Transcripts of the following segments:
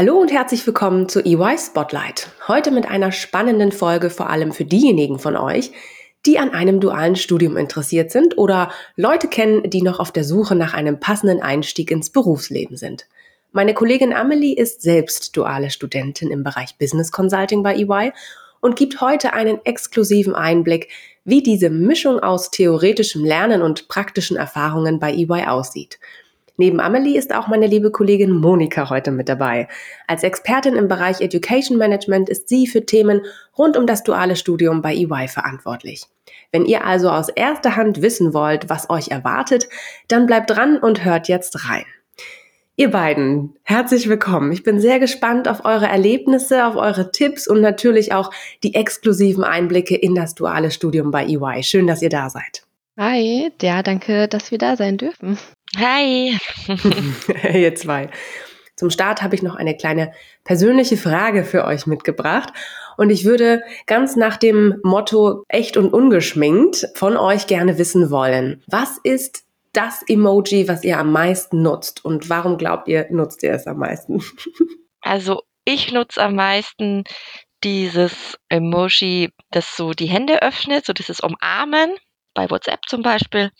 Hallo und herzlich willkommen zu EY Spotlight. Heute mit einer spannenden Folge vor allem für diejenigen von euch, die an einem dualen Studium interessiert sind oder Leute kennen, die noch auf der Suche nach einem passenden Einstieg ins Berufsleben sind. Meine Kollegin Amelie ist selbst duale Studentin im Bereich Business Consulting bei EY und gibt heute einen exklusiven Einblick, wie diese Mischung aus theoretischem Lernen und praktischen Erfahrungen bei EY aussieht. Neben Amelie ist auch meine liebe Kollegin Monika heute mit dabei. Als Expertin im Bereich Education Management ist sie für Themen rund um das duale Studium bei EY verantwortlich. Wenn ihr also aus erster Hand wissen wollt, was euch erwartet, dann bleibt dran und hört jetzt rein. Ihr beiden, herzlich willkommen. Ich bin sehr gespannt auf eure Erlebnisse, auf eure Tipps und natürlich auch die exklusiven Einblicke in das duale Studium bei EY. Schön, dass ihr da seid. Hi, ja, danke, dass wir da sein dürfen. Hi. hey, ihr zwei. Zum Start habe ich noch eine kleine persönliche Frage für euch mitgebracht. Und ich würde ganz nach dem Motto echt und ungeschminkt von euch gerne wissen wollen. Was ist das Emoji, was ihr am meisten nutzt? Und warum glaubt ihr, nutzt ihr es am meisten? Also ich nutze am meisten dieses Emoji, das so die Hände öffnet, so dieses Umarmen bei WhatsApp zum Beispiel,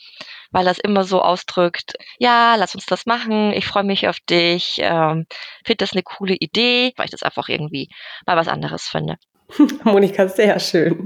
weil das immer so ausdrückt, ja, lass uns das machen, ich freue mich auf dich, ähm, finde das eine coole Idee, weil ich das einfach irgendwie mal was anderes finde. Monika, sehr schön.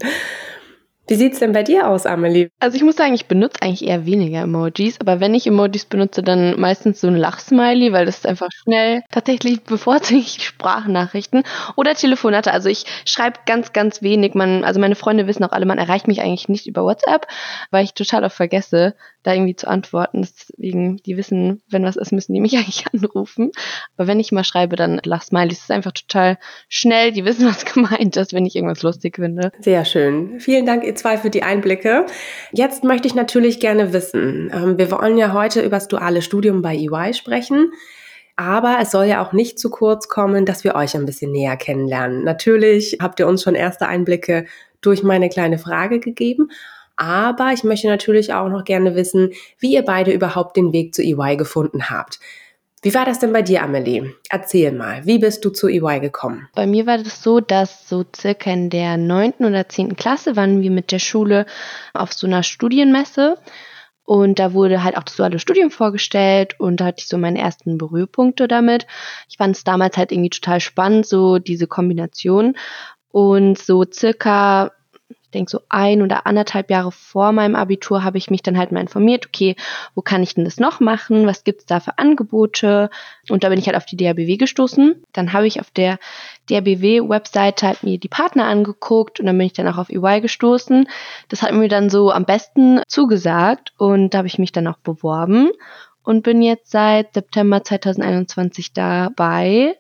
Wie sieht's denn bei dir aus, Amelie? Also ich muss sagen, ich benutze eigentlich eher weniger Emojis, aber wenn ich Emojis benutze, dann meistens so ein Lachsmiley, weil das ist einfach schnell. Tatsächlich bevorzuge ich Sprachnachrichten oder Telefonate. Also ich schreibe ganz, ganz wenig. Man, also meine Freunde wissen auch alle, man erreicht mich eigentlich nicht über WhatsApp, weil ich total oft vergesse, da irgendwie zu antworten. Deswegen, die wissen, wenn was ist, müssen die mich eigentlich anrufen. Aber wenn ich mal schreibe, dann Lachsmiley. Es ist einfach total schnell. Die wissen, was gemeint ist, wenn ich irgendwas lustig finde. Sehr schön. Vielen Dank, ihr zwei, für die Einblicke. Jetzt möchte ich natürlich gerne wissen, ähm, wir wollen ja heute über das duale Studium bei EY sprechen. Aber es soll ja auch nicht zu kurz kommen, dass wir euch ein bisschen näher kennenlernen. Natürlich habt ihr uns schon erste Einblicke durch meine kleine Frage gegeben. Aber ich möchte natürlich auch noch gerne wissen, wie ihr beide überhaupt den Weg zu EY gefunden habt. Wie war das denn bei dir, Amelie? Erzähl mal, wie bist du zu EY gekommen? Bei mir war das so, dass so circa in der neunten oder zehnten Klasse waren wir mit der Schule auf so einer Studienmesse. Und da wurde halt auch das duale Studium vorgestellt und da hatte ich so meine ersten Berührpunkte damit. Ich fand es damals halt irgendwie total spannend, so diese Kombination. Und so circa denke so ein oder anderthalb Jahre vor meinem Abitur habe ich mich dann halt mal informiert, okay, wo kann ich denn das noch machen? Was gibt's da für Angebote? Und da bin ich halt auf die DRBW gestoßen. Dann habe ich auf der DRBW-Webseite halt mir die Partner angeguckt und dann bin ich dann auch auf EY gestoßen. Das hat mir dann so am besten zugesagt und da habe ich mich dann auch beworben und bin jetzt seit September 2021 dabei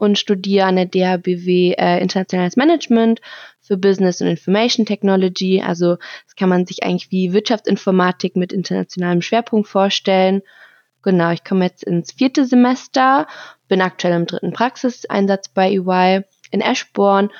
und studiere an der DHBW äh, Internationales Management für Business und Information Technology. Also das kann man sich eigentlich wie Wirtschaftsinformatik mit internationalem Schwerpunkt vorstellen. Genau, ich komme jetzt ins vierte Semester, bin aktuell im dritten Praxiseinsatz bei EY in Eschborn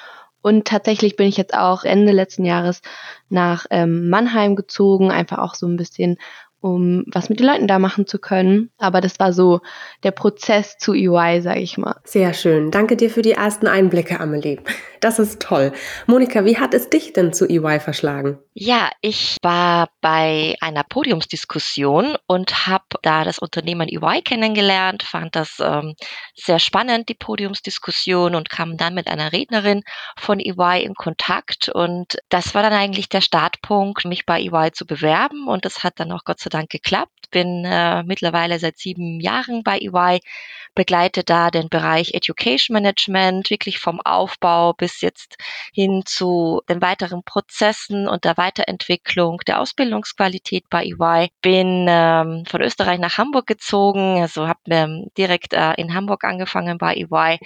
und tatsächlich bin ich jetzt auch Ende letzten Jahres nach ähm, Mannheim gezogen, einfach auch so ein bisschen um was mit den Leuten da machen zu können. Aber das war so der Prozess zu EY, sage ich mal. Sehr schön. Danke dir für die ersten Einblicke, Amelie. Das ist toll. Monika, wie hat es dich denn zu EY verschlagen? Ja, ich war bei einer Podiumsdiskussion und habe da das Unternehmen EY kennengelernt, fand das ähm, sehr spannend, die Podiumsdiskussion und kam dann mit einer Rednerin von EY in Kontakt und das war dann eigentlich der Startpunkt, mich bei EY zu bewerben und das hat dann auch Gott sei Dank geklappt. Bin äh, mittlerweile seit sieben Jahren bei EY, begleite da den Bereich Education Management, wirklich vom Aufbau bis jetzt hin zu den weiteren Prozessen und der Weiterentwicklung der Ausbildungsqualität bei EY. Bin ähm, von Österreich nach Hamburg gezogen, also habe ähm, direkt äh, in Hamburg angefangen bei EY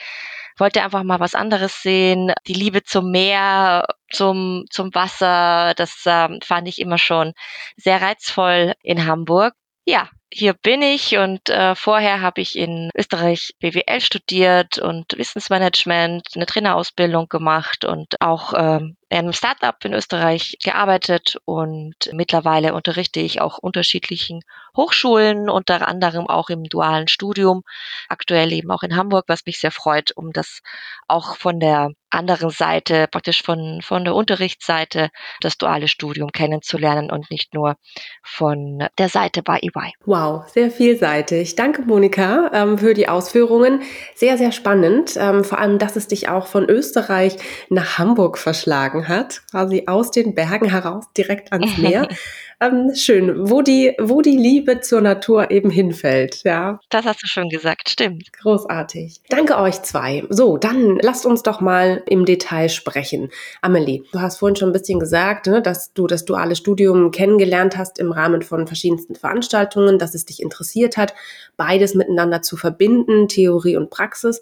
wollte einfach mal was anderes sehen. Die Liebe zum Meer, zum, zum Wasser, das ähm, fand ich immer schon sehr reizvoll in Hamburg. Ja, hier bin ich und äh, vorher habe ich in Österreich BWL studiert und Wissensmanagement, eine Trainerausbildung gemacht und auch ähm, in einem Startup in Österreich gearbeitet und mittlerweile unterrichte ich auch unterschiedlichen Hochschulen, unter anderem auch im dualen Studium, aktuell eben auch in Hamburg, was mich sehr freut, um das auch von der anderen Seite, praktisch von, von der Unterrichtsseite, das duale Studium kennenzulernen und nicht nur von der Seite bei EY. Wow, sehr vielseitig. Danke, Monika, ähm, für die Ausführungen. Sehr, sehr spannend. Ähm, vor allem, dass es dich auch von Österreich nach Hamburg verschlagen hat, quasi aus den Bergen heraus direkt ans Meer. ähm, schön, wo die, wo die Liebe zur Natur eben hinfällt, ja. Das hast du schon gesagt, stimmt. Großartig. Danke euch zwei. So, dann lasst uns doch mal im Detail sprechen. Amelie, du hast vorhin schon ein bisschen gesagt, ne, dass du das duale Studium kennengelernt hast im Rahmen von verschiedensten Veranstaltungen, dass es dich interessiert hat, beides miteinander zu verbinden, Theorie und Praxis.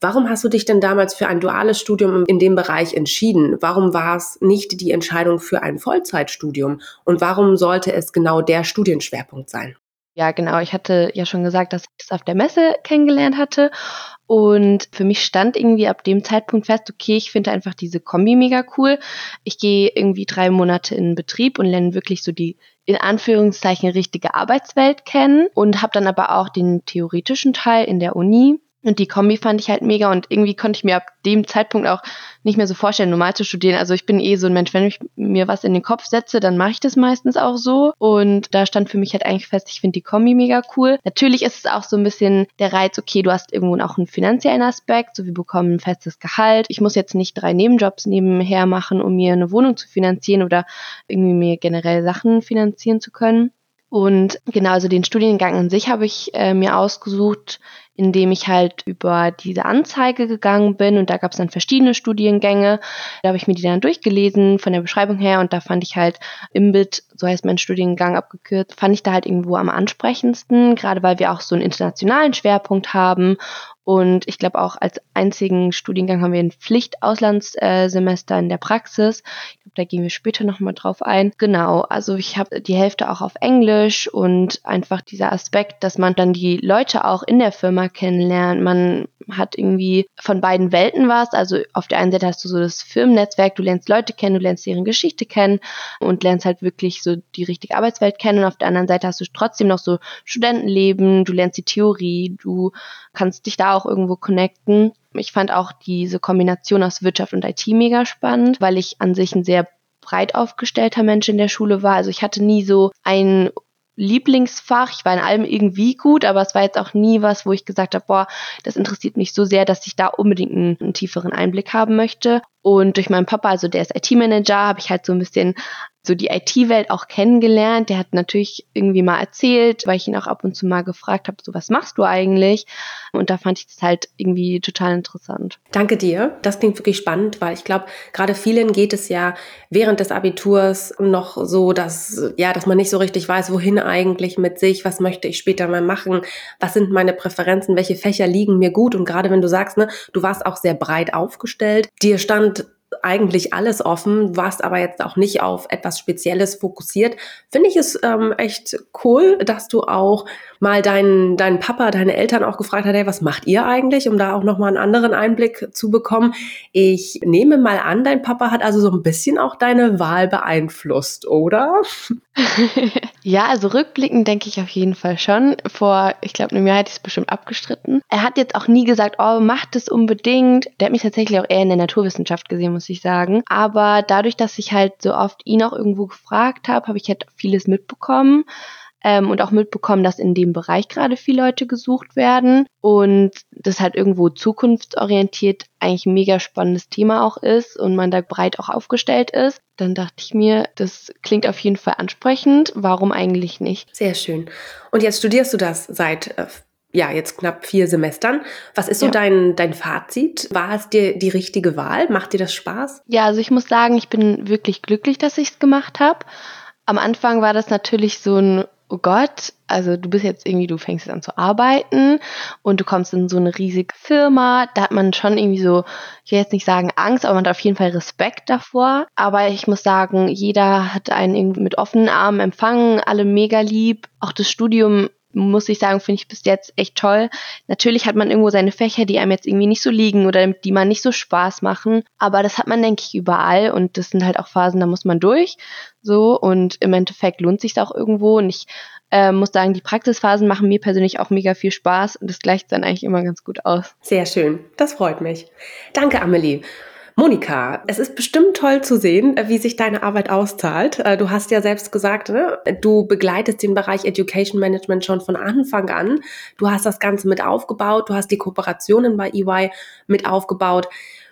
Warum hast du dich denn damals für ein duales Studium in dem Bereich entschieden? Warum war es nicht die Entscheidung für ein Vollzeitstudium? Und warum sollte es genau der Studienschwerpunkt sein? Ja, genau. Ich hatte ja schon gesagt, dass ich es auf der Messe kennengelernt hatte. Und für mich stand irgendwie ab dem Zeitpunkt fest, okay, ich finde einfach diese Kombi mega cool. Ich gehe irgendwie drei Monate in Betrieb und lerne wirklich so die in Anführungszeichen richtige Arbeitswelt kennen und habe dann aber auch den theoretischen Teil in der Uni und die Kombi fand ich halt mega und irgendwie konnte ich mir ab dem Zeitpunkt auch nicht mehr so vorstellen, normal zu studieren. Also ich bin eh so ein Mensch, wenn ich mir was in den Kopf setze, dann mache ich das meistens auch so. Und da stand für mich halt eigentlich fest, ich finde die Kombi mega cool. Natürlich ist es auch so ein bisschen der Reiz, okay, du hast irgendwo auch einen finanziellen Aspekt, so wir bekommen ein festes Gehalt. Ich muss jetzt nicht drei Nebenjobs nebenher machen, um mir eine Wohnung zu finanzieren oder irgendwie mir generell Sachen finanzieren zu können. Und genau, also den Studiengang an sich habe ich äh, mir ausgesucht, indem ich halt über diese Anzeige gegangen bin. Und da gab es dann verschiedene Studiengänge. Da habe ich mir die dann durchgelesen von der Beschreibung her. Und da fand ich halt Imbit, so heißt mein Studiengang abgekürzt, fand ich da halt irgendwo am ansprechendsten, gerade weil wir auch so einen internationalen Schwerpunkt haben und ich glaube auch als einzigen Studiengang haben wir ein Pflichtauslandssemester in der Praxis. Ich glaube, da gehen wir später nochmal drauf ein. Genau, also ich habe die Hälfte auch auf Englisch und einfach dieser Aspekt, dass man dann die Leute auch in der Firma kennenlernt. Man hat irgendwie von beiden Welten was. Also auf der einen Seite hast du so das Firmennetzwerk, du lernst Leute kennen, du lernst deren Geschichte kennen und lernst halt wirklich so die richtige Arbeitswelt kennen. Und auf der anderen Seite hast du trotzdem noch so Studentenleben, du lernst die Theorie, du kannst dich da auch irgendwo connecten. Ich fand auch diese Kombination aus Wirtschaft und IT mega spannend, weil ich an sich ein sehr breit aufgestellter Mensch in der Schule war. Also ich hatte nie so ein Lieblingsfach. Ich war in allem irgendwie gut, aber es war jetzt auch nie was, wo ich gesagt habe, boah, das interessiert mich so sehr, dass ich da unbedingt einen, einen tieferen Einblick haben möchte. Und durch meinen Papa, also der ist IT-Manager, habe ich halt so ein bisschen so die IT-Welt auch kennengelernt. Der hat natürlich irgendwie mal erzählt, weil ich ihn auch ab und zu mal gefragt habe, so was machst du eigentlich? Und da fand ich das halt irgendwie total interessant. Danke dir. Das klingt wirklich spannend, weil ich glaube, gerade vielen geht es ja während des Abiturs noch so, dass, ja, dass man nicht so richtig weiß, wohin eigentlich mit sich, was möchte ich später mal machen, was sind meine Präferenzen, welche Fächer liegen mir gut. Und gerade wenn du sagst, ne, du warst auch sehr breit aufgestellt, dir stand eigentlich alles offen, warst aber jetzt auch nicht auf etwas Spezielles fokussiert, finde ich es ähm, echt cool, dass du auch mal deinen, deinen Papa, deine Eltern auch gefragt hast, hey, was macht ihr eigentlich, um da auch nochmal einen anderen Einblick zu bekommen. Ich nehme mal an, dein Papa hat also so ein bisschen auch deine Wahl beeinflusst, oder? ja, also rückblickend denke ich auf jeden Fall schon. Vor, ich glaube, einem Jahr hätte ich es bestimmt abgestritten. Er hat jetzt auch nie gesagt, oh, macht es unbedingt. Der hat mich tatsächlich auch eher in der Naturwissenschaft gesehen, muss ich sagen. Aber dadurch, dass ich halt so oft ihn auch irgendwo gefragt habe, habe ich halt vieles mitbekommen ähm, und auch mitbekommen, dass in dem Bereich gerade viele Leute gesucht werden und das halt irgendwo zukunftsorientiert eigentlich ein mega spannendes Thema auch ist und man da breit auch aufgestellt ist. Dann dachte ich mir, das klingt auf jeden Fall ansprechend. Warum eigentlich nicht? Sehr schön. Und jetzt studierst du das seit äh, ja, jetzt knapp vier Semestern. Was ist so ja. dein, dein Fazit? War es dir die richtige Wahl? Macht dir das Spaß? Ja, also ich muss sagen, ich bin wirklich glücklich, dass ich es gemacht habe. Am Anfang war das natürlich so ein oh Gott, also du bist jetzt irgendwie, du fängst an zu arbeiten und du kommst in so eine riesige Firma, da hat man schon irgendwie so, ich will jetzt nicht sagen Angst, aber man hat auf jeden Fall Respekt davor. Aber ich muss sagen, jeder hat einen irgendwie mit offenen Armen empfangen, alle mega lieb. Auch das Studium muss ich sagen, finde ich bis jetzt echt toll. Natürlich hat man irgendwo seine Fächer, die einem jetzt irgendwie nicht so liegen oder die man nicht so Spaß machen. Aber das hat man, denke ich, überall. Und das sind halt auch Phasen, da muss man durch. So. Und im Endeffekt lohnt sich auch irgendwo. Und ich äh, muss sagen, die Praxisphasen machen mir persönlich auch mega viel Spaß. Und das gleicht dann eigentlich immer ganz gut aus. Sehr schön. Das freut mich. Danke, Amelie. Monika, es ist bestimmt toll zu sehen, äh, wie sich deine Arbeit auszahlt. Äh, du hast ja selbst gesagt, ne, du begleitest den Bereich Education Management schon von Anfang an. Du hast das Ganze mit aufgebaut, du hast die Kooperationen bei EY mit aufgebaut.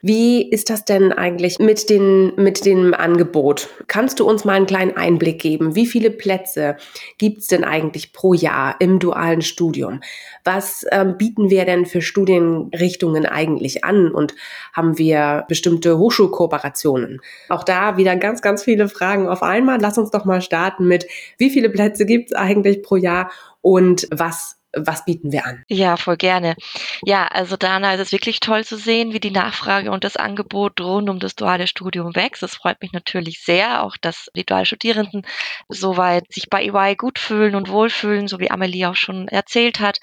Wie ist das denn eigentlich mit, den, mit dem Angebot? Kannst du uns mal einen kleinen Einblick geben? Wie viele Plätze gibt es denn eigentlich pro Jahr im dualen Studium? Was ähm, bieten wir denn für Studienrichtungen eigentlich an? Und haben wir bestimmte Hochschulkooperationen? Auch da wieder ganz, ganz viele Fragen auf einmal. Lass uns doch mal starten mit, wie viele Plätze gibt es eigentlich pro Jahr und was was bieten wir an? Ja, voll gerne. Ja, also Dana, es ist wirklich toll zu sehen, wie die Nachfrage und das Angebot rund um das duale Studium wächst. Das freut mich natürlich sehr, auch dass die Dualstudierenden soweit sich bei EY gut fühlen und wohlfühlen, so wie Amelie auch schon erzählt hat.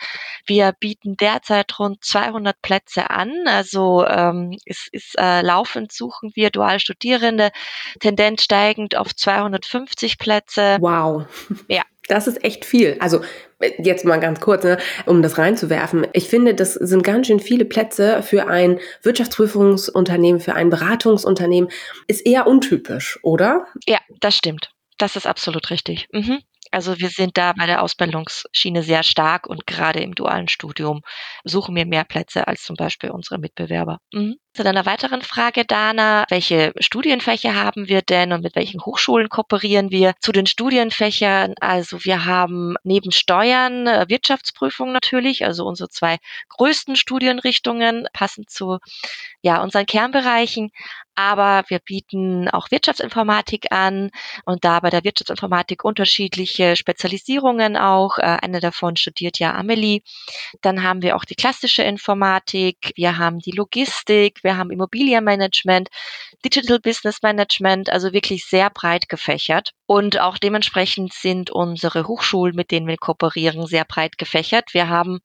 Wir bieten derzeit rund 200 Plätze an. Also ähm, es ist äh, laufend suchen wir Dualstudierende, Tendenz steigend auf 250 Plätze. Wow. Ja, das ist echt viel. Also jetzt mal ganz kurz, ne, um das reinzuwerfen. Ich finde, das sind ganz schön viele Plätze für ein Wirtschaftsprüfungsunternehmen, für ein Beratungsunternehmen. Ist eher untypisch, oder? Ja, das stimmt. Das ist absolut richtig. Mhm. Also wir sind da bei der Ausbildungsschiene sehr stark und gerade im dualen Studium suchen wir mehr Plätze als zum Beispiel unsere Mitbewerber. Mhm. Zu deiner weiteren Frage, Dana, welche Studienfächer haben wir denn und mit welchen Hochschulen kooperieren wir? Zu den Studienfächern, also wir haben neben Steuern äh, Wirtschaftsprüfung natürlich, also unsere zwei größten Studienrichtungen passend zu ja, unseren Kernbereichen, aber wir bieten auch Wirtschaftsinformatik an und da bei der Wirtschaftsinformatik unterschiedliche Spezialisierungen auch. Äh, eine davon studiert ja Amelie. Dann haben wir auch die klassische Informatik, wir haben die Logistik, wir haben Immobilienmanagement, Digital Business Management, also wirklich sehr breit gefächert. Und auch dementsprechend sind unsere Hochschulen, mit denen wir kooperieren, sehr breit gefächert. Wir haben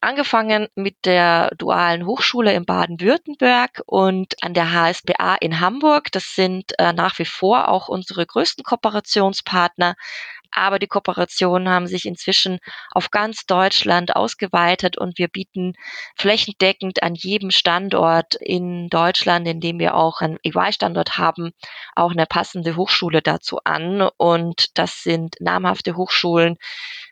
Angefangen mit der dualen Hochschule in Baden-Württemberg und an der HSBA in Hamburg. Das sind äh, nach wie vor auch unsere größten Kooperationspartner. Aber die Kooperationen haben sich inzwischen auf ganz Deutschland ausgeweitet und wir bieten flächendeckend an jedem Standort in Deutschland, in dem wir auch einen EY-Standort haben, auch eine passende Hochschule dazu an. Und das sind namhafte Hochschulen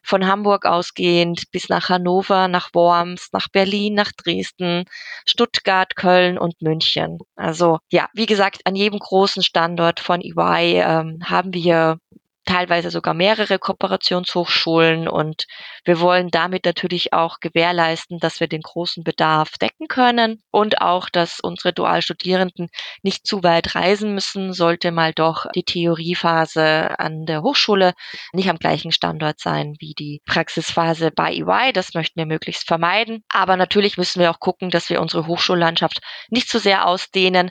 von Hamburg ausgehend bis nach Hannover, nach Worms, nach Berlin, nach Dresden, Stuttgart, Köln und München. Also ja, wie gesagt, an jedem großen Standort von EY ähm, haben wir teilweise sogar mehrere Kooperationshochschulen und wir wollen damit natürlich auch gewährleisten, dass wir den großen Bedarf decken können und auch, dass unsere Dualstudierenden nicht zu weit reisen müssen, sollte mal doch die Theoriephase an der Hochschule nicht am gleichen Standort sein wie die Praxisphase bei EY. Das möchten wir möglichst vermeiden. Aber natürlich müssen wir auch gucken, dass wir unsere Hochschullandschaft nicht zu sehr ausdehnen,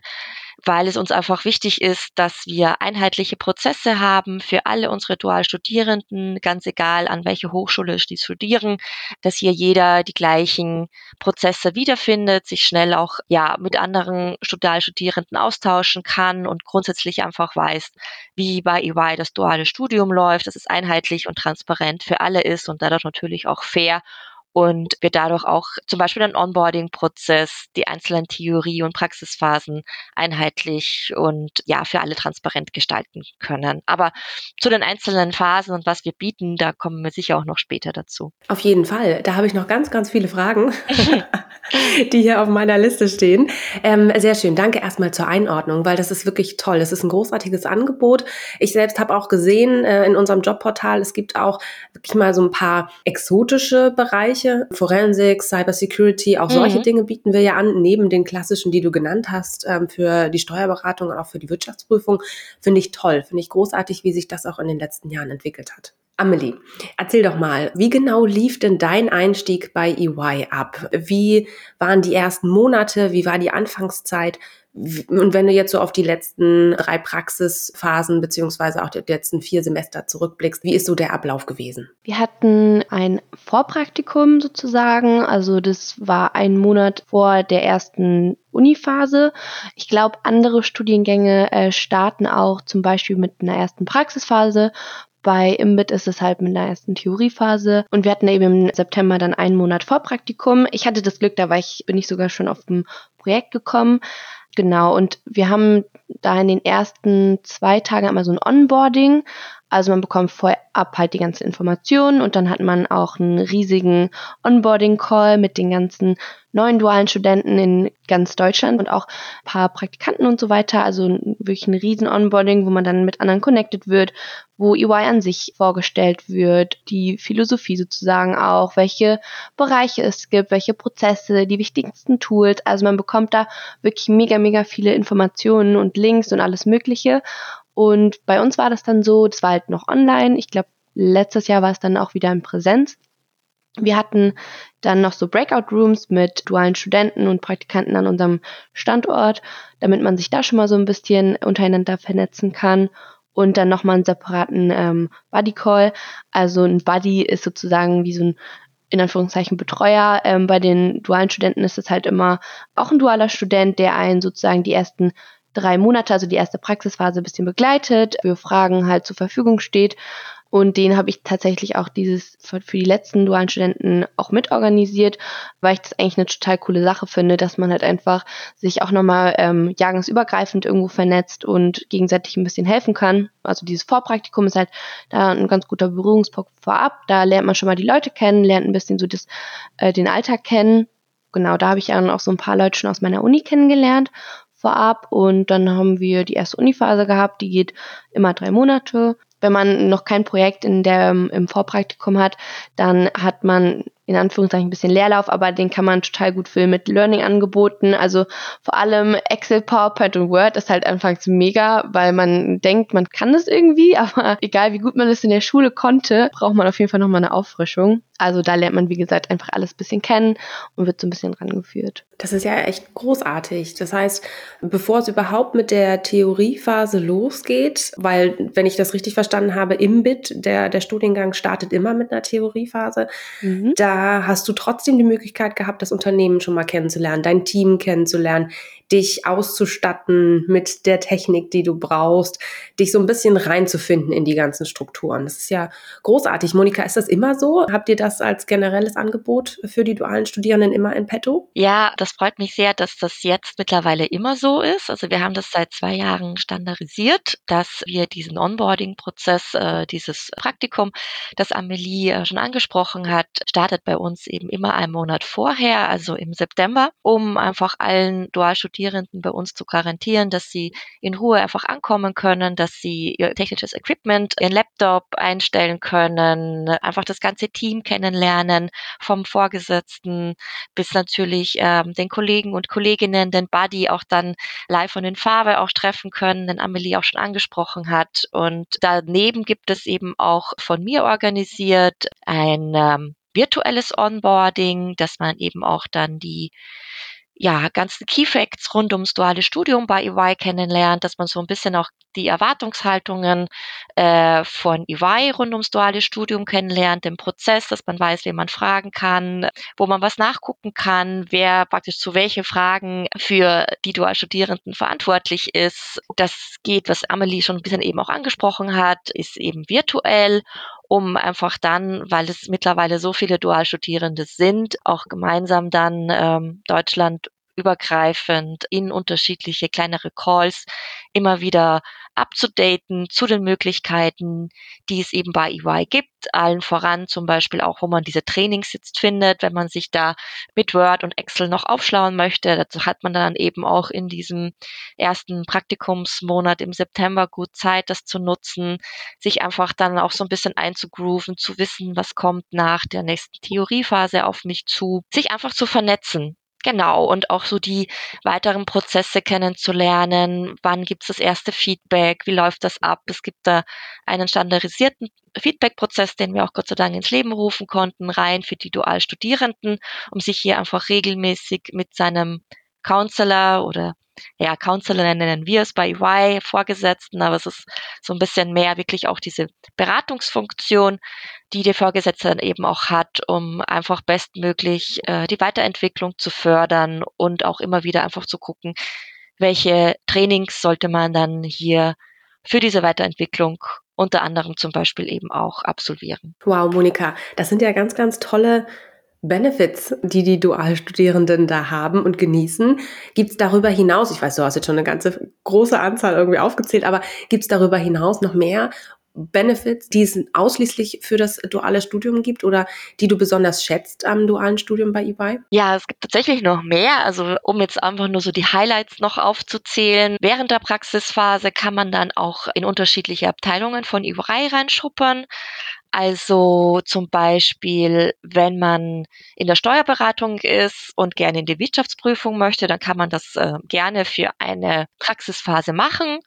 weil es uns einfach wichtig ist, dass wir einheitliche Prozesse haben für alle unsere Dualstudierenden, ganz egal an welche Hochschule die studieren, dass hier jeder die gleichen Prozesse wiederfindet, sich schnell auch ja mit anderen Dualstudierenden austauschen kann und grundsätzlich einfach weiß, wie bei EY das duale Studium läuft, dass es einheitlich und transparent für alle ist und dadurch natürlich auch fair und wir dadurch auch zum Beispiel den Onboarding-Prozess, die einzelnen Theorie- und Praxisphasen einheitlich und ja, für alle transparent gestalten können. Aber zu den einzelnen Phasen und was wir bieten, da kommen wir sicher auch noch später dazu. Auf jeden Fall. Da habe ich noch ganz, ganz viele Fragen. die hier auf meiner Liste stehen. Ähm, sehr schön. Danke erstmal zur Einordnung, weil das ist wirklich toll. Das ist ein großartiges Angebot. Ich selbst habe auch gesehen äh, in unserem Jobportal, es gibt auch wirklich mal so ein paar exotische Bereiche. Forensik, Cybersecurity, auch solche mhm. Dinge bieten wir ja an, neben den klassischen, die du genannt hast, ähm, für die Steuerberatung und auch für die Wirtschaftsprüfung. Finde ich toll. Finde ich großartig, wie sich das auch in den letzten Jahren entwickelt hat. Amelie, erzähl doch mal, wie genau lief denn dein Einstieg bei EY ab? Wie waren die ersten Monate? Wie war die Anfangszeit? Und wenn du jetzt so auf die letzten drei Praxisphasen beziehungsweise auch die letzten vier Semester zurückblickst, wie ist so der Ablauf gewesen? Wir hatten ein Vorpraktikum sozusagen, also das war ein Monat vor der ersten Uniphase. Ich glaube, andere Studiengänge äh, starten auch zum Beispiel mit einer ersten Praxisphase. Bei Imbit ist es halt mit einer ersten Theoriephase und wir hatten eben im September dann einen Monat Vorpraktikum. Ich hatte das Glück, da war ich, bin ich sogar schon auf dem Projekt gekommen. Genau, und wir haben da in den ersten zwei Tagen einmal so ein Onboarding. Also man bekommt vorab halt die ganzen Informationen und dann hat man auch einen riesigen Onboarding-Call mit den ganzen neuen dualen Studenten in ganz Deutschland und auch ein paar Praktikanten und so weiter. Also wirklich ein riesen Onboarding, wo man dann mit anderen connected wird, wo EY an sich vorgestellt wird, die Philosophie sozusagen auch, welche Bereiche es gibt, welche Prozesse, die wichtigsten Tools. Also man bekommt da wirklich mega, mega viele Informationen und Links und alles Mögliche. Und bei uns war das dann so, das war halt noch online. Ich glaube, letztes Jahr war es dann auch wieder in Präsenz. Wir hatten dann noch so Breakout Rooms mit dualen Studenten und Praktikanten an unserem Standort, damit man sich da schon mal so ein bisschen untereinander vernetzen kann. Und dann nochmal einen separaten ähm, Buddy Call. Also ein Buddy ist sozusagen wie so ein in Anführungszeichen Betreuer. Ähm, bei den dualen Studenten ist es halt immer auch ein dualer Student, der einen sozusagen die ersten drei Monate, also die erste Praxisphase, ein bisschen begleitet, für Fragen halt zur Verfügung steht. Und den habe ich tatsächlich auch dieses für die letzten dualen Studenten auch mitorganisiert, weil ich das eigentlich eine total coole Sache finde, dass man halt einfach sich auch nochmal ähm, jahrgangsübergreifend irgendwo vernetzt und gegenseitig ein bisschen helfen kann. Also dieses Vorpraktikum ist halt da ein ganz guter Berührungspunkt vorab. Da lernt man schon mal die Leute kennen, lernt ein bisschen so das, äh, den Alltag kennen. Genau, da habe ich dann auch so ein paar Leute schon aus meiner Uni kennengelernt vorab und dann haben wir die erste Uniphase gehabt, die geht immer drei Monate. Wenn man noch kein Projekt in der, im Vorpraktikum hat, dann hat man in Anführungszeichen ein bisschen Leerlauf, aber den kann man total gut füllen mit Learning-Angeboten. Also vor allem Excel, PowerPoint und Word ist halt anfangs mega, weil man denkt, man kann das irgendwie, aber egal wie gut man es in der Schule konnte, braucht man auf jeden Fall nochmal eine Auffrischung. Also da lernt man, wie gesagt, einfach alles ein bisschen kennen und wird so ein bisschen rangeführt. Das ist ja echt großartig. Das heißt, bevor es überhaupt mit der Theoriephase losgeht, weil, wenn ich das richtig verstanden habe, im BIT, der, der Studiengang startet immer mit einer Theoriephase, mhm. da hast du trotzdem die Möglichkeit gehabt, das Unternehmen schon mal kennenzulernen, dein Team kennenzulernen, dich auszustatten mit der Technik, die du brauchst, dich so ein bisschen reinzufinden in die ganzen Strukturen. Das ist ja großartig. Monika, ist das immer so? Habt ihr das als generelles Angebot für die dualen Studierenden immer in petto? Ja, das freut mich sehr, dass das jetzt mittlerweile immer so ist. Also wir haben das seit zwei Jahren standardisiert, dass wir diesen Onboarding-Prozess, äh, dieses Praktikum, das Amelie äh, schon angesprochen hat, startet bei uns eben immer einen Monat vorher, also im September, um einfach allen Dualstudierenden Studierenden bei uns zu garantieren, dass sie in Ruhe einfach ankommen können, dass sie ihr technisches Equipment, ihren Laptop einstellen können, einfach das ganze Team kennenlernen, vom Vorgesetzten bis natürlich ähm, den Kollegen und Kolleginnen, den Buddy auch dann live von den Farbe auch treffen können, den Amelie auch schon angesprochen hat. Und daneben gibt es eben auch von mir organisiert ein ähm, virtuelles Onboarding, dass man eben auch dann die ja, ganzen Key Facts rund ums duale Studium bei EY kennenlernt, dass man so ein bisschen auch die Erwartungshaltungen äh, von EY rund ums duale Studium kennenlernt, den Prozess, dass man weiß, wen man fragen kann, wo man was nachgucken kann, wer praktisch zu welchen Fragen für die Dualstudierenden verantwortlich ist. Das geht, was Amelie schon ein bisschen eben auch angesprochen hat, ist eben virtuell um einfach dann, weil es mittlerweile so viele Dualstudierende sind, auch gemeinsam dann ähm, Deutschland übergreifend in unterschiedliche kleinere Calls immer wieder abzudaten zu den Möglichkeiten, die es eben bei EY gibt. Allen voran zum Beispiel auch, wo man diese Trainings jetzt findet, wenn man sich da mit Word und Excel noch aufschlauen möchte. Dazu hat man dann eben auch in diesem ersten Praktikumsmonat im September gut Zeit, das zu nutzen, sich einfach dann auch so ein bisschen einzugrooven, zu wissen, was kommt nach der nächsten Theoriephase auf mich zu, sich einfach zu vernetzen. Genau, und auch so die weiteren Prozesse kennenzulernen. Wann gibt es das erste Feedback? Wie läuft das ab? Es gibt da einen standardisierten Feedback-Prozess, den wir auch Gott sei Dank ins Leben rufen konnten, rein für die Dualstudierenden, um sich hier einfach regelmäßig mit seinem Counselor oder ja, Counselor nennen wir es bei EY, Vorgesetzten, aber es ist so ein bisschen mehr wirklich auch diese Beratungsfunktion, die der Vorgesetzte dann eben auch hat, um einfach bestmöglich äh, die Weiterentwicklung zu fördern und auch immer wieder einfach zu gucken, welche Trainings sollte man dann hier für diese Weiterentwicklung unter anderem zum Beispiel eben auch absolvieren. Wow, Monika, das sind ja ganz, ganz tolle Benefits, die die Dualstudierenden da haben und genießen. Gibt es darüber hinaus, ich weiß, du hast jetzt schon eine ganze große Anzahl irgendwie aufgezählt, aber gibt es darüber hinaus noch mehr Benefits, die es ausschließlich für das duale Studium gibt oder die du besonders schätzt am dualen Studium bei eBay? Ja, es gibt tatsächlich noch mehr. Also um jetzt einfach nur so die Highlights noch aufzuzählen. Während der Praxisphase kann man dann auch in unterschiedliche Abteilungen von EY reinschuppern. Also zum Beispiel, wenn man in der Steuerberatung ist und gerne in die Wirtschaftsprüfung möchte, dann kann man das äh, gerne für eine Praxisphase machen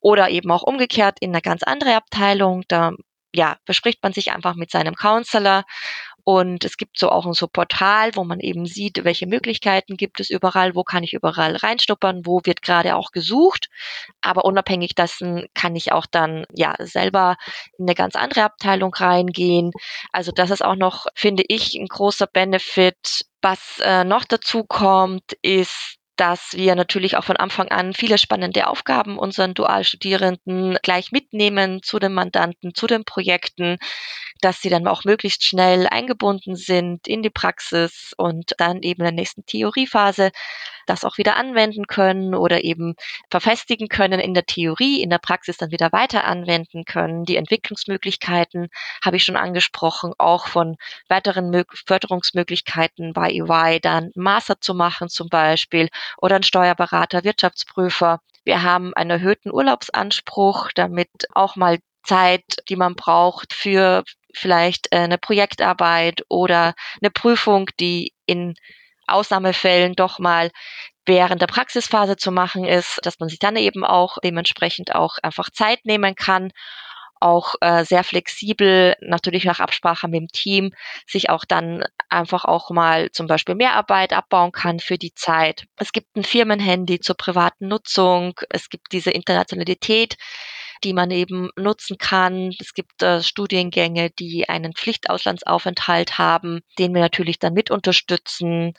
oder eben auch umgekehrt in eine ganz andere Abteilung. Da ja, bespricht man sich einfach mit seinem Counselor und es gibt so auch ein so Portal, wo man eben sieht, welche Möglichkeiten gibt es überall, wo kann ich überall reinschnuppern, wo wird gerade auch gesucht. Aber unabhängig dessen kann ich auch dann ja selber in eine ganz andere Abteilung reingehen. Also das ist auch noch, finde ich, ein großer Benefit. Was äh, noch dazu kommt, ist, dass wir natürlich auch von Anfang an viele spannende Aufgaben unseren Dualstudierenden gleich mitnehmen zu den Mandanten, zu den Projekten, dass sie dann auch möglichst schnell eingebunden sind in die Praxis und dann eben in der nächsten Theoriephase das auch wieder anwenden können oder eben verfestigen können in der Theorie, in der Praxis dann wieder weiter anwenden können. Die Entwicklungsmöglichkeiten habe ich schon angesprochen, auch von weiteren Mö Förderungsmöglichkeiten bei EY, dann Master zu machen zum Beispiel oder ein Steuerberater, Wirtschaftsprüfer. Wir haben einen erhöhten Urlaubsanspruch, damit auch mal Zeit, die man braucht für vielleicht äh, eine Projektarbeit oder eine Prüfung, die in Ausnahmefällen doch mal während der Praxisphase zu machen ist, dass man sich dann eben auch dementsprechend auch einfach Zeit nehmen kann, auch äh, sehr flexibel, natürlich nach Absprache mit dem Team, sich auch dann einfach auch mal zum Beispiel Mehrarbeit abbauen kann für die Zeit. Es gibt ein Firmenhandy zur privaten Nutzung, es gibt diese Internationalität, die man eben nutzen kann. Es gibt äh, Studiengänge, die einen Pflichtauslandsaufenthalt haben, den wir natürlich dann mit unterstützen.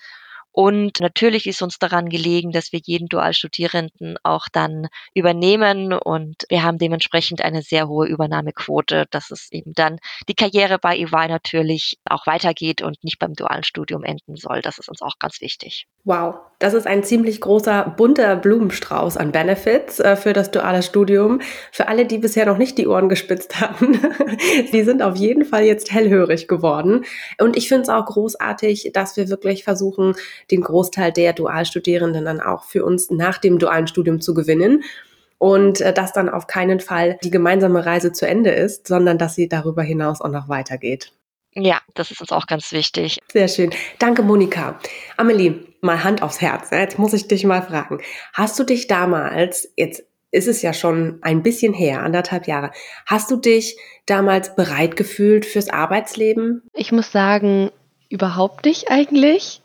Und natürlich ist uns daran gelegen, dass wir jeden Dualstudierenden auch dann übernehmen und wir haben dementsprechend eine sehr hohe Übernahmequote, dass es eben dann die Karriere bei EY natürlich auch weitergeht und nicht beim dualen Studium enden soll. Das ist uns auch ganz wichtig. Wow, das ist ein ziemlich großer bunter Blumenstrauß an Benefits äh, für das duale Studium. Für alle, die bisher noch nicht die Ohren gespitzt hatten, die sind auf jeden Fall jetzt hellhörig geworden. Und ich finde es auch großartig, dass wir wirklich versuchen, den Großteil der Dualstudierenden dann auch für uns nach dem dualen Studium zu gewinnen. Und äh, dass dann auf keinen Fall die gemeinsame Reise zu Ende ist, sondern dass sie darüber hinaus auch noch weitergeht. Ja, das ist uns auch ganz wichtig. Sehr schön. Danke, Monika. Amelie, mal Hand aufs Herz. Jetzt muss ich dich mal fragen. Hast du dich damals, jetzt ist es ja schon ein bisschen her, anderthalb Jahre, hast du dich damals bereit gefühlt fürs Arbeitsleben? Ich muss sagen, überhaupt nicht eigentlich.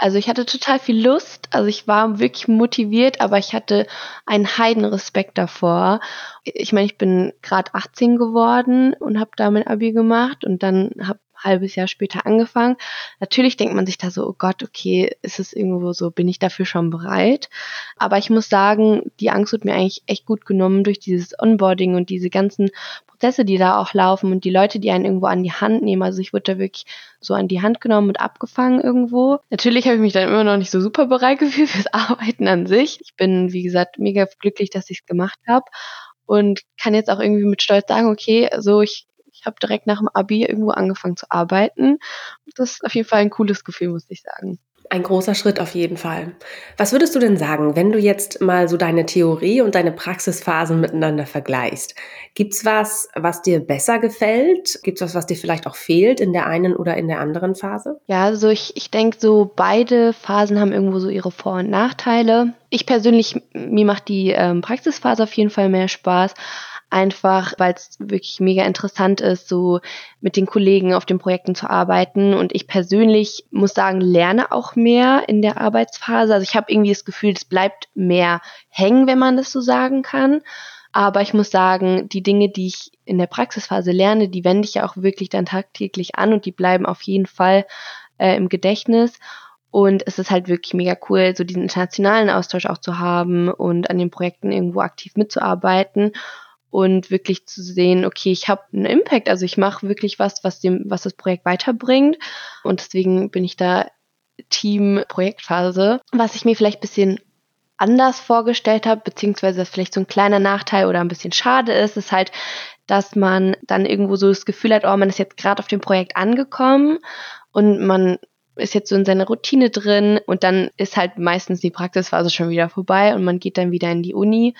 Also ich hatte total viel Lust, also ich war wirklich motiviert, aber ich hatte einen Heidenrespekt davor. Ich meine, ich bin gerade 18 geworden und habe da mein Abi gemacht und dann habe halbes Jahr später angefangen. Natürlich denkt man sich da so, oh Gott, okay, ist es irgendwo so, bin ich dafür schon bereit? Aber ich muss sagen, die Angst wird mir eigentlich echt gut genommen durch dieses Onboarding und diese ganzen Prozesse, die da auch laufen und die Leute, die einen irgendwo an die Hand nehmen. Also ich wurde da wirklich so an die Hand genommen und abgefangen irgendwo. Natürlich habe ich mich dann immer noch nicht so super bereit gefühlt fürs Arbeiten an sich. Ich bin, wie gesagt, mega glücklich, dass ich es gemacht habe und kann jetzt auch irgendwie mit Stolz sagen, okay, so ich ich habe direkt nach dem Abi irgendwo angefangen zu arbeiten. Das ist auf jeden Fall ein cooles Gefühl, muss ich sagen. Ein großer Schritt auf jeden Fall. Was würdest du denn sagen, wenn du jetzt mal so deine Theorie und deine Praxisphasen miteinander vergleichst? Gibt's was, was dir besser gefällt? Gibt's was, was dir vielleicht auch fehlt in der einen oder in der anderen Phase? Ja, also ich, ich denke so, beide Phasen haben irgendwo so ihre Vor- und Nachteile. Ich persönlich, mir macht die ähm, Praxisphase auf jeden Fall mehr Spaß einfach weil es wirklich mega interessant ist, so mit den Kollegen auf den Projekten zu arbeiten. Und ich persönlich muss sagen, lerne auch mehr in der Arbeitsphase. Also ich habe irgendwie das Gefühl, es bleibt mehr hängen, wenn man das so sagen kann. Aber ich muss sagen, die Dinge, die ich in der Praxisphase lerne, die wende ich ja auch wirklich dann tagtäglich an und die bleiben auf jeden Fall äh, im Gedächtnis. Und es ist halt wirklich mega cool, so diesen internationalen Austausch auch zu haben und an den Projekten irgendwo aktiv mitzuarbeiten und wirklich zu sehen, okay, ich habe einen Impact, also ich mache wirklich was, was dem, was das Projekt weiterbringt. Und deswegen bin ich da Team Projektphase. Was ich mir vielleicht bisschen anders vorgestellt habe, beziehungsweise was vielleicht so ein kleiner Nachteil oder ein bisschen schade ist, ist halt, dass man dann irgendwo so das Gefühl hat, oh, man ist jetzt gerade auf dem Projekt angekommen und man ist jetzt so in seiner Routine drin und dann ist halt meistens die Praxisphase schon wieder vorbei und man geht dann wieder in die Uni.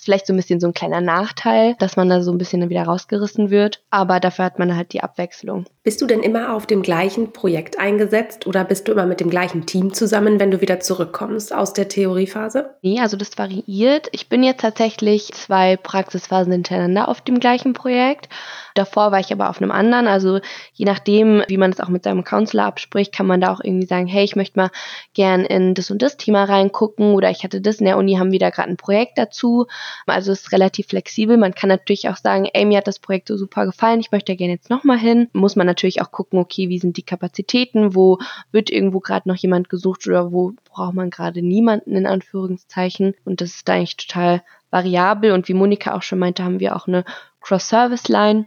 Ist vielleicht so ein bisschen so ein kleiner Nachteil, dass man da so ein bisschen dann wieder rausgerissen wird, aber dafür hat man halt die Abwechslung. Bist du denn immer auf dem gleichen Projekt eingesetzt oder bist du immer mit dem gleichen Team zusammen, wenn du wieder zurückkommst aus der Theoriephase? Nee, also das variiert. Ich bin jetzt tatsächlich zwei Praxisphasen hintereinander auf dem gleichen Projekt. Davor war ich aber auf einem anderen. Also je nachdem, wie man es auch mit seinem Counselor abspricht, kann man da auch irgendwie sagen, hey, ich möchte mal gern in das und das Thema reingucken oder ich hatte das in der Uni, haben wir da gerade ein Projekt dazu. Also es ist relativ flexibel. Man kann natürlich auch sagen, ey, mir hat das Projekt so super gefallen, ich möchte gerne jetzt nochmal hin. Muss man natürlich auch gucken, okay, wie sind die Kapazitäten, wo wird irgendwo gerade noch jemand gesucht oder wo braucht man gerade niemanden in Anführungszeichen. Und das ist da eigentlich total variabel. Und wie Monika auch schon meinte, haben wir auch eine Cross-Service-Line.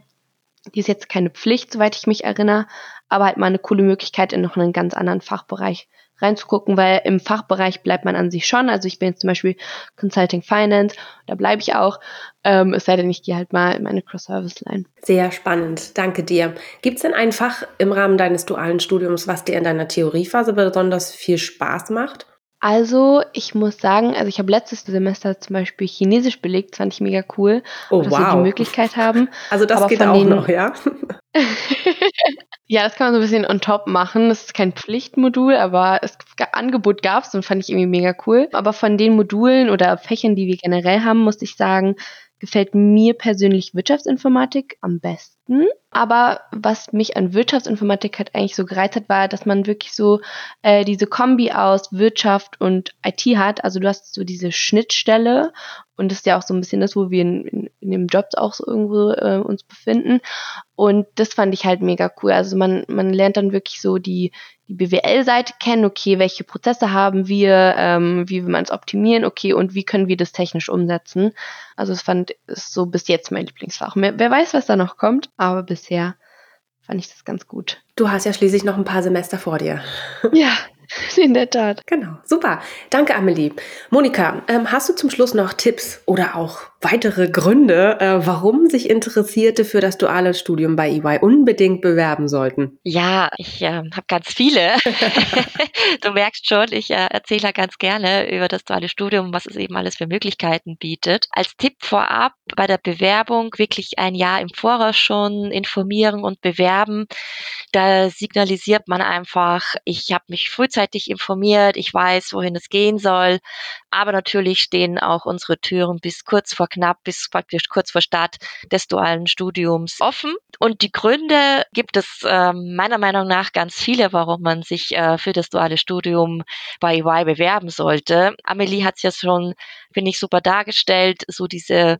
Die ist jetzt keine Pflicht, soweit ich mich erinnere, aber halt mal eine coole Möglichkeit, in noch einen ganz anderen Fachbereich reinzugucken, weil im Fachbereich bleibt man an sich schon. Also ich bin jetzt zum Beispiel Consulting Finance, da bleibe ich auch. Ähm, es sei denn, ich gehe halt mal in meine Cross-Service-Line. Sehr spannend, danke dir. Gibt es denn ein Fach im Rahmen deines dualen Studiums, was dir in deiner Theoriephase besonders viel Spaß macht? Also, ich muss sagen, also ich habe letztes Semester zum Beispiel Chinesisch belegt, fand ich mega cool, oh, dass wow. wir die Möglichkeit haben. Also das Aber geht auch den- noch, ja? Ja, das kann man so ein bisschen on top machen. Das ist kein Pflichtmodul, aber das Angebot gab es und fand ich irgendwie mega cool. Aber von den Modulen oder Fächern, die wir generell haben, muss ich sagen, gefällt mir persönlich Wirtschaftsinformatik am besten. Aber was mich an Wirtschaftsinformatik halt eigentlich so gereizt hat, war, dass man wirklich so äh, diese Kombi aus Wirtschaft und IT hat. Also du hast so diese Schnittstelle und das ist ja auch so ein bisschen das, wo wir in, in, in dem Job auch so irgendwo äh, uns befinden. Und das fand ich halt mega cool. Also man, man lernt dann wirklich so die, die BWL-Seite kennen, okay, welche Prozesse haben wir, ähm, wie will man es optimieren, okay, und wie können wir das technisch umsetzen. Also das fand ist so bis jetzt mein Lieblingsfach. Wer wer weiß, was da noch kommt, aber bisher fand ich das ganz gut. Du hast ja schließlich noch ein paar Semester vor dir. Ja, in der Tat. Genau, super. Danke, Amelie. Monika, ähm, hast du zum Schluss noch Tipps oder auch weitere Gründe, äh, warum sich Interessierte für das duale Studium bei EY unbedingt bewerben sollten? Ja, ich äh, habe ganz viele. du merkst schon, ich äh, erzähle ja ganz gerne über das duale Studium, was es eben alles für Möglichkeiten bietet. Als Tipp vorab bei der Bewerbung wirklich ein Jahr im Voraus schon informieren und bewerben. Da signalisiert man einfach, ich habe mich frühzeitig informiert, ich weiß, wohin es gehen soll. Aber natürlich stehen auch unsere Türen bis kurz vor knapp, bis praktisch kurz vor Start des dualen Studiums offen. Und die Gründe gibt es äh, meiner Meinung nach ganz viele, warum man sich äh, für das duale Studium bei EY bewerben sollte. Amelie hat es ja schon, finde ich, super dargestellt, so diese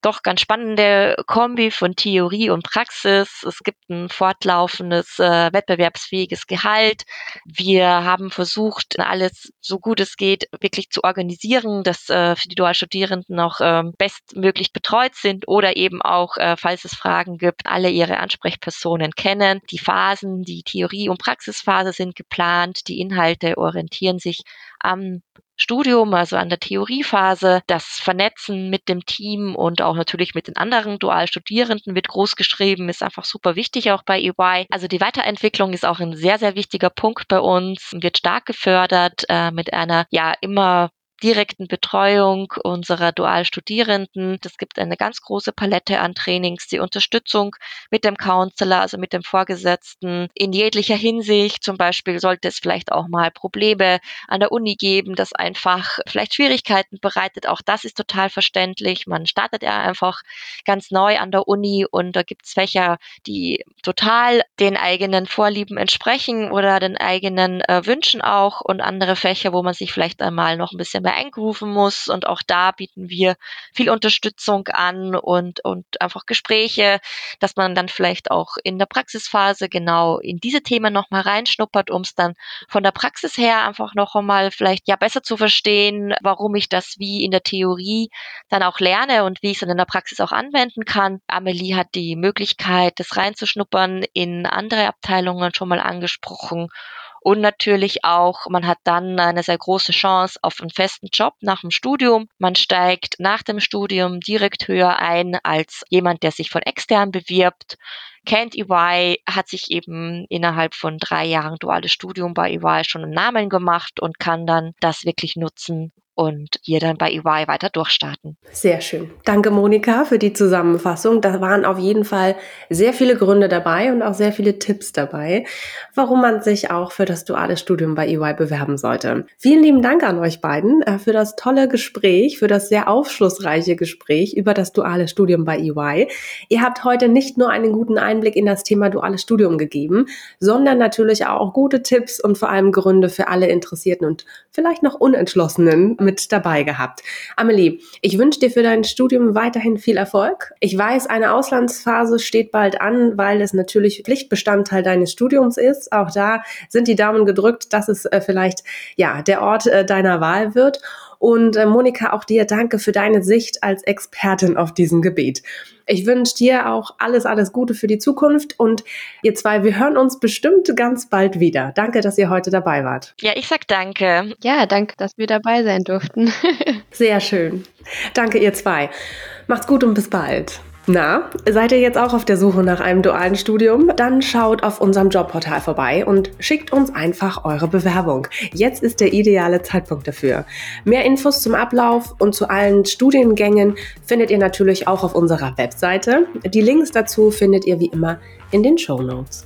doch ganz spannende Kombi von Theorie und Praxis. Es gibt ein fortlaufendes, äh, wettbewerbsfähiges Gehalt. Wir haben versucht, alles so gut es geht wirklich zu organisieren, dass äh, für die Dualstudierenden auch äh, bestmöglich betreut sind oder eben auch, äh, falls es Fragen gibt, alle ihre Ansprechpersonen kennen. Die Phasen, die Theorie- und Praxisphase sind geplant. Die Inhalte orientieren sich am Studium, also an der Theoriephase. Das Vernetzen mit dem Team und auch natürlich mit den anderen Dualstudierenden wird groß geschrieben, ist einfach super wichtig auch bei EY. Also die Weiterentwicklung ist auch ein sehr, sehr wichtiger Punkt bei uns, wird stark gefördert äh, mit einer ja immer direkten Betreuung unserer Dualstudierenden. Es gibt eine ganz große Palette an Trainings, die Unterstützung mit dem Counselor, also mit dem Vorgesetzten in jeglicher Hinsicht. Zum Beispiel sollte es vielleicht auch mal Probleme an der Uni geben, das einfach vielleicht Schwierigkeiten bereitet. Auch das ist total verständlich. Man startet ja einfach ganz neu an der Uni und da gibt es Fächer, die total den eigenen Vorlieben entsprechen oder den eigenen äh, Wünschen auch und andere Fächer, wo man sich vielleicht einmal noch ein bisschen mehr eingerufen muss. Und auch da bieten wir viel Unterstützung an und, und einfach Gespräche, dass man dann vielleicht auch in der Praxisphase genau in diese Themen nochmal reinschnuppert, um es dann von der Praxis her einfach noch einmal vielleicht ja besser zu verstehen, warum ich das wie in der Theorie dann auch lerne und wie ich es dann in der Praxis auch anwenden kann. Amelie hat die Möglichkeit, das reinzuschnuppern in andere Abteilungen schon mal angesprochen und natürlich auch, man hat dann eine sehr große Chance auf einen festen Job nach dem Studium. Man steigt nach dem Studium direkt höher ein als jemand, der sich von extern bewirbt. Kennt EY, hat sich eben innerhalb von drei Jahren duales Studium bei EY schon einen Namen gemacht und kann dann das wirklich nutzen, und wir dann bei EY weiter durchstarten. Sehr schön. Danke, Monika, für die Zusammenfassung. Da waren auf jeden Fall sehr viele Gründe dabei und auch sehr viele Tipps dabei, warum man sich auch für das duale Studium bei EY bewerben sollte. Vielen lieben Dank an euch beiden äh, für das tolle Gespräch, für das sehr aufschlussreiche Gespräch über das duale Studium bei EY. Ihr habt heute nicht nur einen guten Einblick in das Thema duales Studium gegeben, sondern natürlich auch gute Tipps und vor allem Gründe für alle Interessierten und vielleicht noch Unentschlossenen mit dabei gehabt. Amelie, ich wünsche dir für dein Studium weiterhin viel Erfolg. Ich weiß, eine Auslandsphase steht bald an, weil es natürlich Pflichtbestandteil deines Studiums ist. Auch da sind die Daumen gedrückt, dass es äh, vielleicht ja der Ort äh, deiner Wahl wird. Und äh, Monika, auch dir danke für deine Sicht als Expertin auf diesem Gebiet. Ich wünsche dir auch alles, alles Gute für die Zukunft und ihr zwei, wir hören uns bestimmt ganz bald wieder. Danke, dass ihr heute dabei wart. Ja, ich sag danke. Ja, danke, dass wir dabei sein durften. Sehr schön. Danke, ihr zwei. Macht's gut und bis bald. Na, seid ihr jetzt auch auf der Suche nach einem dualen Studium? Dann schaut auf unserem Jobportal vorbei und schickt uns einfach eure Bewerbung. Jetzt ist der ideale Zeitpunkt dafür. Mehr Infos zum Ablauf und zu allen Studiengängen findet ihr natürlich auch auf unserer Webseite. Die Links dazu findet ihr wie immer in den Show Notes.